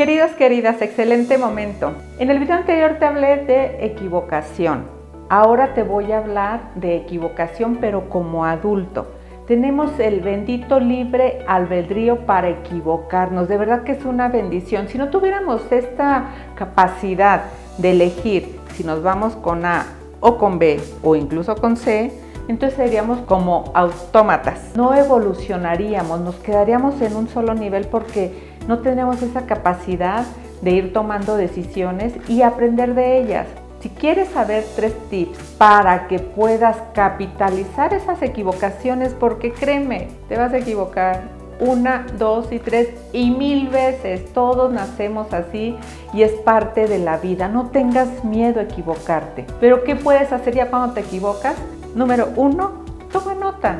Queridos, queridas, excelente momento. En el video anterior te hablé de equivocación. Ahora te voy a hablar de equivocación, pero como adulto. Tenemos el bendito libre albedrío para equivocarnos. De verdad que es una bendición. Si no tuviéramos esta capacidad de elegir si nos vamos con A o con B o incluso con C, entonces seríamos como autómatas. No evolucionaríamos, nos quedaríamos en un solo nivel porque no tenemos esa capacidad de ir tomando decisiones y aprender de ellas. Si quieres saber tres tips para que puedas capitalizar esas equivocaciones, porque créeme, te vas a equivocar una, dos y tres y mil veces. Todos nacemos así y es parte de la vida. No tengas miedo a equivocarte. Pero ¿qué puedes hacer ya cuando te equivocas? Número uno, toma nota.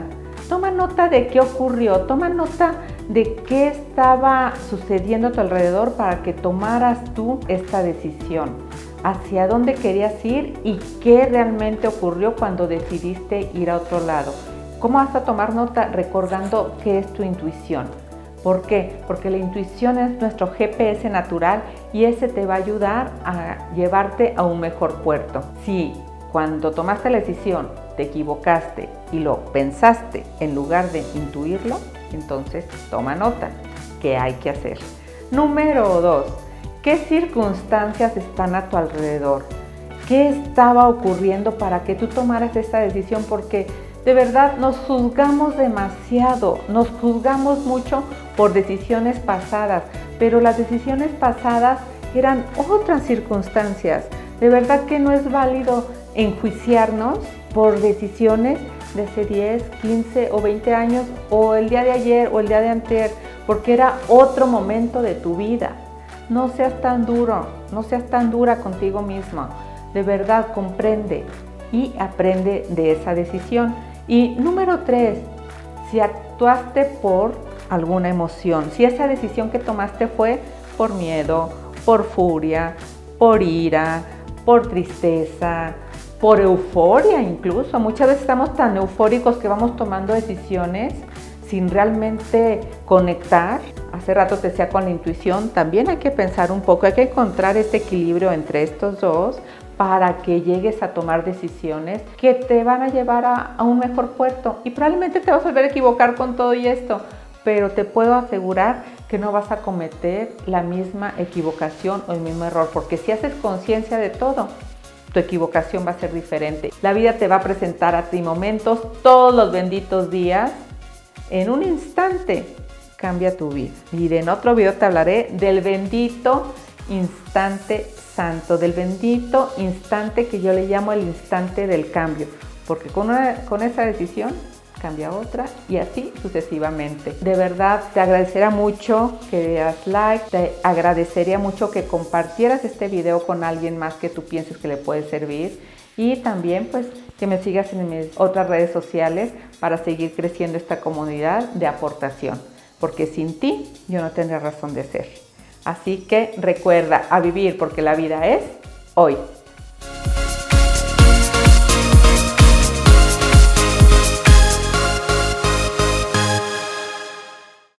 Toma nota de qué ocurrió. Toma nota de qué estaba sucediendo a tu alrededor para que tomaras tú esta decisión, hacia dónde querías ir y qué realmente ocurrió cuando decidiste ir a otro lado. ¿Cómo vas a tomar nota recordando qué es tu intuición? ¿Por qué? Porque la intuición es nuestro GPS natural y ese te va a ayudar a llevarte a un mejor puerto. Si cuando tomaste la decisión te equivocaste y lo pensaste en lugar de intuirlo, entonces, toma nota, ¿qué hay que hacer? Número dos, ¿qué circunstancias están a tu alrededor? ¿Qué estaba ocurriendo para que tú tomaras esta decisión? Porque de verdad nos juzgamos demasiado, nos juzgamos mucho por decisiones pasadas, pero las decisiones pasadas eran otras circunstancias. De verdad que no es válido enjuiciarnos por decisiones de hace 10, 15 o 20 años o el día de ayer o el día de anterior, porque era otro momento de tu vida. No seas tan duro, no seas tan dura contigo mismo. De verdad, comprende y aprende de esa decisión. Y número tres, si actuaste por alguna emoción, si esa decisión que tomaste fue por miedo, por furia, por ira, por tristeza, por euforia incluso. Muchas veces estamos tan eufóricos que vamos tomando decisiones sin realmente conectar. Hace rato te decía con la intuición, también hay que pensar un poco, hay que encontrar este equilibrio entre estos dos para que llegues a tomar decisiones que te van a llevar a, a un mejor puerto. Y probablemente te vas a volver a equivocar con todo y esto, pero te puedo asegurar que no vas a cometer la misma equivocación o el mismo error, porque si haces conciencia de todo, tu equivocación va a ser diferente. La vida te va a presentar a ti momentos todos los benditos días. En un instante cambia tu vida. Y en otro video te hablaré del bendito instante santo, del bendito instante que yo le llamo el instante del cambio. Porque con, con esa decisión cambia otra y así sucesivamente. De verdad, te agradecería mucho que das like, te agradecería mucho que compartieras este video con alguien más que tú pienses que le puede servir y también pues que me sigas en mis otras redes sociales para seguir creciendo esta comunidad de aportación, porque sin ti yo no tendría razón de ser. Así que recuerda a vivir porque la vida es hoy.